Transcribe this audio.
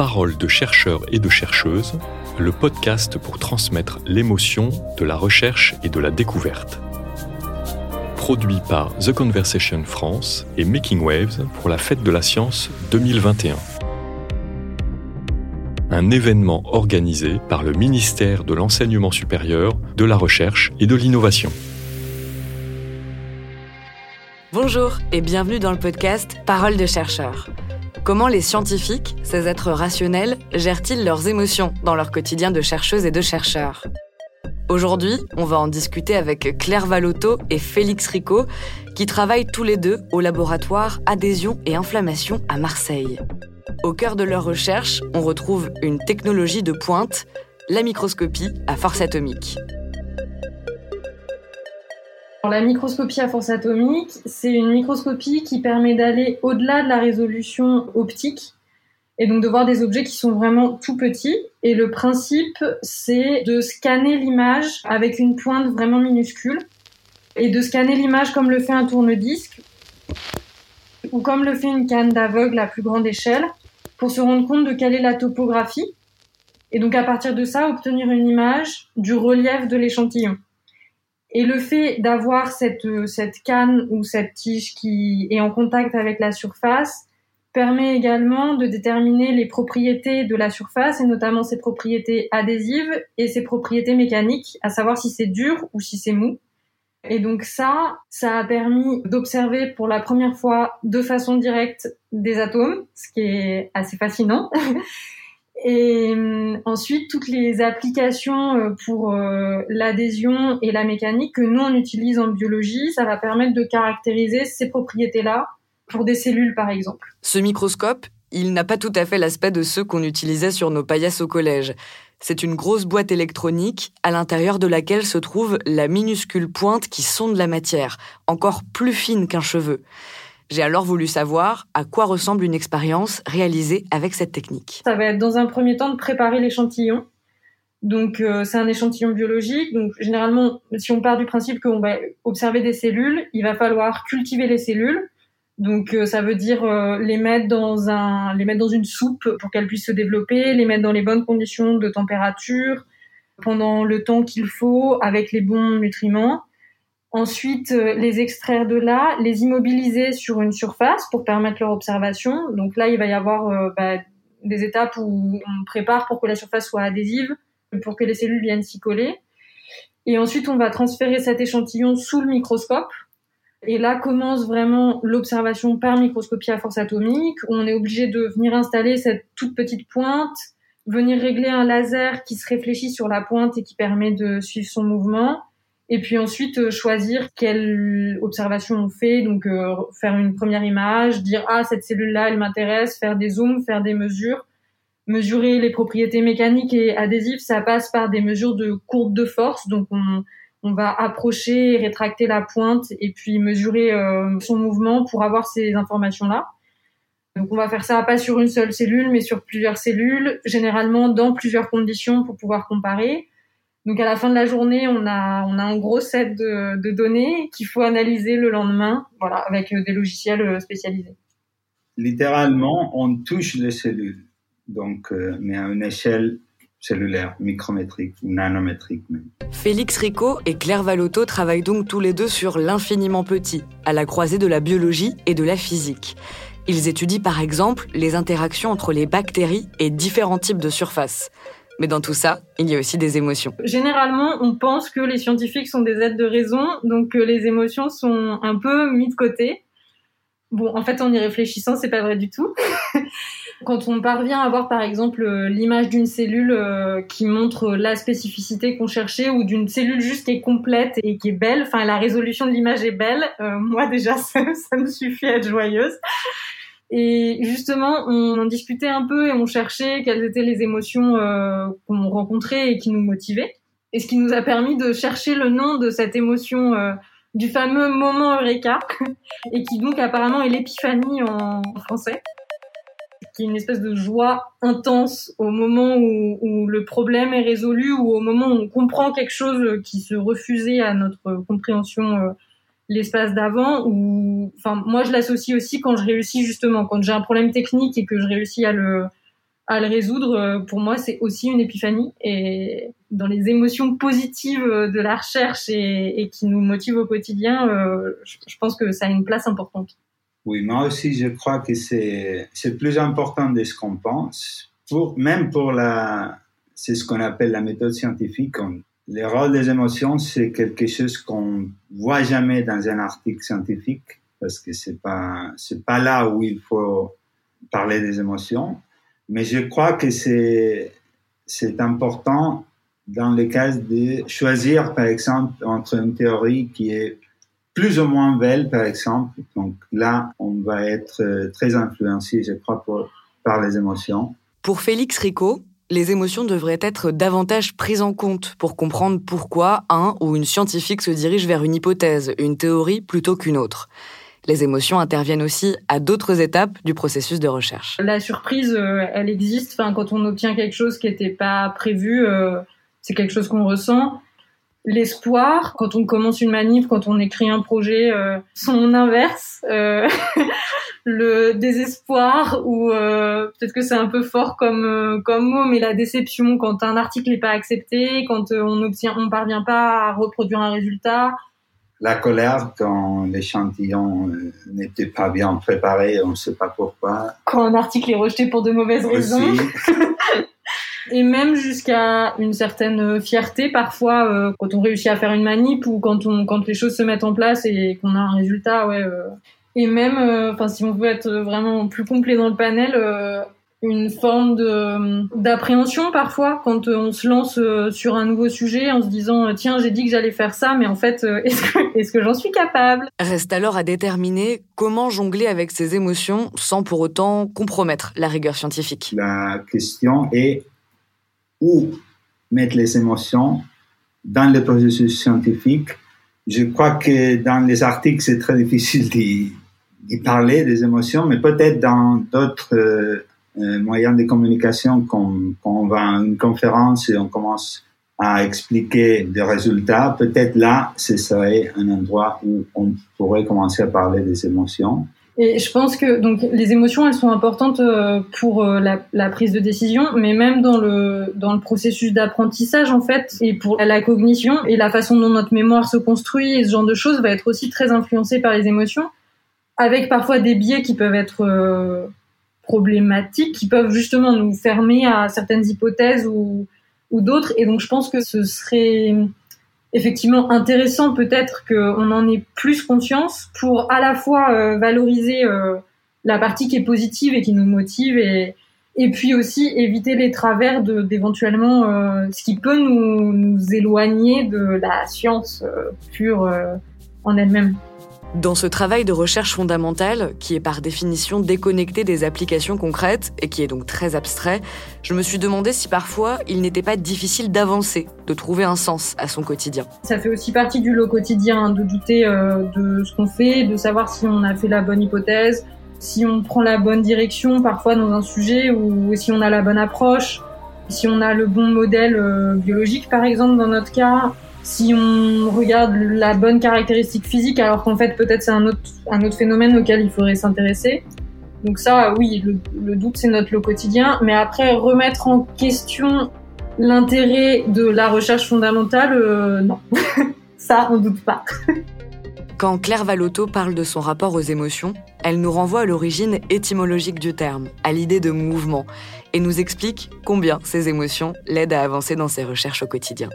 Parole de chercheurs et de chercheuses, le podcast pour transmettre l'émotion de la recherche et de la découverte. Produit par The Conversation France et Making Waves pour la Fête de la Science 2021. Un événement organisé par le ministère de l'Enseignement supérieur, de la Recherche et de l'Innovation. Bonjour et bienvenue dans le podcast Parole de chercheurs. Comment les scientifiques, ces êtres rationnels, gèrent-ils leurs émotions dans leur quotidien de chercheuses et de chercheurs? Aujourd'hui, on va en discuter avec Claire Valotto et Félix Rico, qui travaillent tous les deux au laboratoire Adhésion et Inflammation à Marseille. Au cœur de leur recherche, on retrouve une technologie de pointe, la microscopie à force atomique la microscopie à force atomique, c'est une microscopie qui permet d'aller au-delà de la résolution optique et donc de voir des objets qui sont vraiment tout petits. Et le principe, c'est de scanner l'image avec une pointe vraiment minuscule et de scanner l'image comme le fait un tourne-disque ou comme le fait une canne d'aveugle à plus grande échelle pour se rendre compte de quelle est la topographie et donc à partir de ça obtenir une image du relief de l'échantillon. Et le fait d'avoir cette, euh, cette canne ou cette tige qui est en contact avec la surface permet également de déterminer les propriétés de la surface et notamment ses propriétés adhésives et ses propriétés mécaniques, à savoir si c'est dur ou si c'est mou. Et donc ça, ça a permis d'observer pour la première fois de façon directe des atomes, ce qui est assez fascinant. Et euh, ensuite, toutes les applications euh, pour euh, l'adhésion et la mécanique que nous, on utilise en biologie, ça va permettre de caractériser ces propriétés-là pour des cellules, par exemple. Ce microscope, il n'a pas tout à fait l'aspect de ceux qu'on utilisait sur nos paillasses au collège. C'est une grosse boîte électronique à l'intérieur de laquelle se trouve la minuscule pointe qui sonde la matière, encore plus fine qu'un cheveu. J'ai alors voulu savoir à quoi ressemble une expérience réalisée avec cette technique. Ça va être dans un premier temps de préparer l'échantillon. Donc euh, c'est un échantillon biologique. Donc généralement, si on part du principe qu'on va observer des cellules, il va falloir cultiver les cellules. Donc euh, ça veut dire euh, les mettre dans un, les mettre dans une soupe pour qu'elles puissent se développer, les mettre dans les bonnes conditions de température pendant le temps qu'il faut avec les bons nutriments. Ensuite, euh, les extraire de là, les immobiliser sur une surface pour permettre leur observation. Donc là, il va y avoir euh, bah, des étapes où on prépare pour que la surface soit adhésive, pour que les cellules viennent s'y coller. Et ensuite, on va transférer cet échantillon sous le microscope. Et là commence vraiment l'observation par microscopie à force atomique, où on est obligé de venir installer cette toute petite pointe, venir régler un laser qui se réfléchit sur la pointe et qui permet de suivre son mouvement et puis ensuite euh, choisir quelle observation on fait, donc euh, faire une première image, dire ah cette cellule là elle m'intéresse, faire des zooms, faire des mesures, mesurer les propriétés mécaniques et adhésives, ça passe par des mesures de courbe de force, donc on, va approcher rétracter la pointe et puis mesurer euh, son mouvement pour avoir ces informations là. Donc on va faire ça pas sur une seule cellule mais sur plusieurs cellules, généralement dans plusieurs conditions pour pouvoir comparer. Donc à la fin de la journée, on a, on a un gros set de, données qu'il faut analyser le lendemain, voilà, avec euh, des logiciels euh, spécialisés. Littéralement, on touche les cellules, donc euh, mais à une échelle cellulaire, micrométrique ou nanométrique même. Félix Rico et Claire Valotto travaillent donc tous les deux sur l'infiniment petit, à la croisée de la biologie et de la physique. Ils étudient par exemple les interactions entre les bactéries et différents types de surfaces. Mais dans tout ça, il y a aussi des émotions. Généralement, on pense que les scientifiques sont des êtres de raison, donc que les émotions sont un peu mises de côté. Bon, en fait, en y réfléchissant, c'est pas vrai du tout. Quand on parvient à voir, par exemple, l'image d'une cellule euh, qui montre la spécificité qu'on cherchait, ou d'une cellule juste qui est complète et qui est belle, enfin, la résolution de l'image est belle, euh, moi déjà, ça, ça me suffit à être joyeuse. Et justement, on en discutait un peu et on cherchait quelles étaient les émotions euh, qu'on rencontrait et qui nous motivaient. Et ce qui nous a permis de chercher le nom de cette émotion euh, du fameux moment Eureka, et qui donc apparemment est l'épiphanie en français, qui est une espèce de joie intense au moment où, le problème est résolu ou au moment où on comprend quelque chose qui se refusait à notre compréhension euh, l'espace d'avant ou enfin moi je l'associe aussi quand je réussis justement quand j'ai un problème technique et que je réussis à le à le résoudre, euh, pour moi, c'est aussi une épiphanie. Et dans les émotions positives de la recherche et, qui nous motivent au quotidien, euh, je pense que ça a une place importante. Oui, moi aussi, je crois que c'est plus important de ce qu'on pense. Pour, même pour la, c'est ce qu'on appelle la méthode scientifique. Le rôle des émotions, c'est quelque chose qu'on voit jamais dans un article scientifique parce que c'est pas, c'est pas là où il faut parler des émotions. Mais je crois que c'est, c'est important dans le cas de choisir, par exemple, entre une théorie qui est plus ou moins belle, par exemple. Donc là, on va être euh, très influencé, je crois, par les émotions. Pour Félix Rico, les émotions devraient être davantage prises en compte pour comprendre pourquoi un ou une scientifique se dirige vers une hypothèse, une théorie plutôt qu'une autre. Les émotions interviennent aussi à d'autres étapes du processus de recherche. La surprise, euh, elle existe. Quand on obtient quelque chose qui n'était pas prévu, euh, c'est quelque chose qu'on ressent. L'espoir, quand on commence une manip, quand on écrit un projet, euh, son inverse. le désespoir ou peut-être que c'est un peu fort comme comme mot mais la déception quand un article n'est pas accepté quand on obtient on parvient pas à reproduire un résultat la colère quand l'échantillon euh, n'était pas bien préparé, on ne sait pas pourquoi. Quand un article est rejeté pour de mauvaises raisons. Et même jusqu'à une certaine fierté parfois euh, quand on réussit à faire une manip ou quand on quand les choses se mettent en place et qu'on a un résultat ouais euh. et même enfin si on veut être vraiment plus complet dans le panel une forme de d'appréhension parfois quand euh, on se lance euh, sur un nouveau sujet en se disant euh, tiens j'ai dit que j'allais faire ça mais en fait est-ce que, est-ce que j'en suis capable? Reste alors à déterminer comment jongler avec ces émotions sans pour autant compromettre la rigueur scientifique. La question est où mettre les émotions dans le processus scientifique. Je crois que dans les articles c'est très difficile d'y, parler des émotions mais peut-être dans d'autres euh, moyen de communication quand, quand on va à une conférence et on commence à expliquer des résultats, peut-être là, ce serait un endroit où on pourrait commencer à parler des émotions. Et je pense que donc les émotions, elles sont importantes euh, pour euh, la, prise de décision, mais même dans le dans le processus d'apprentissage en fait, et pour la cognition et la façon dont notre mémoire se construit et ce genre de choses va être aussi très influencé par les émotions, avec parfois des biais qui peuvent être problématiques qui peuvent justement nous fermer à certaines hypothèses ou, ou d'autres. Et donc je pense que ce serait effectivement intéressant peut-être qu'on en ait plus conscience pour à la fois euh, valoriser euh, la partie qui est positive et qui nous motive et, puis aussi éviter les travers d'éventuellement euh, ce qui peut nous, nous, éloigner de la science pure en elle-même. Dans ce travail de recherche fondamentale, qui est par définition déconnecté des applications concrètes et qui est donc très abstrait, je me suis demandé si parfois il n'était pas difficile d'avancer, de trouver un sens à son quotidien. Ça fait aussi partie du lot quotidien hein, de douter euh, de ce qu'on fait, de savoir si on a fait la bonne hypothèse, si on prend la bonne direction parfois dans un sujet ou si on a la bonne approche, si on a le bon modèle euh, biologique par exemple dans notre cas si on regarde la bonne caractéristique physique, alors qu'en fait peut-être c'est un autre, un autre phénomène auquel il faudrait s'intéresser. Donc ça, oui, le, doute c'est notre lot quotidien, mais après remettre en question l'intérêt de la recherche fondamentale, euh, non, ça on doute pas. Quand Claire Valotto parle de son rapport aux émotions, elle nous renvoie à l'origine étymologique du terme, à l'idée de mouvement, et nous explique combien ces émotions l'aident à avancer dans ses recherches au quotidien.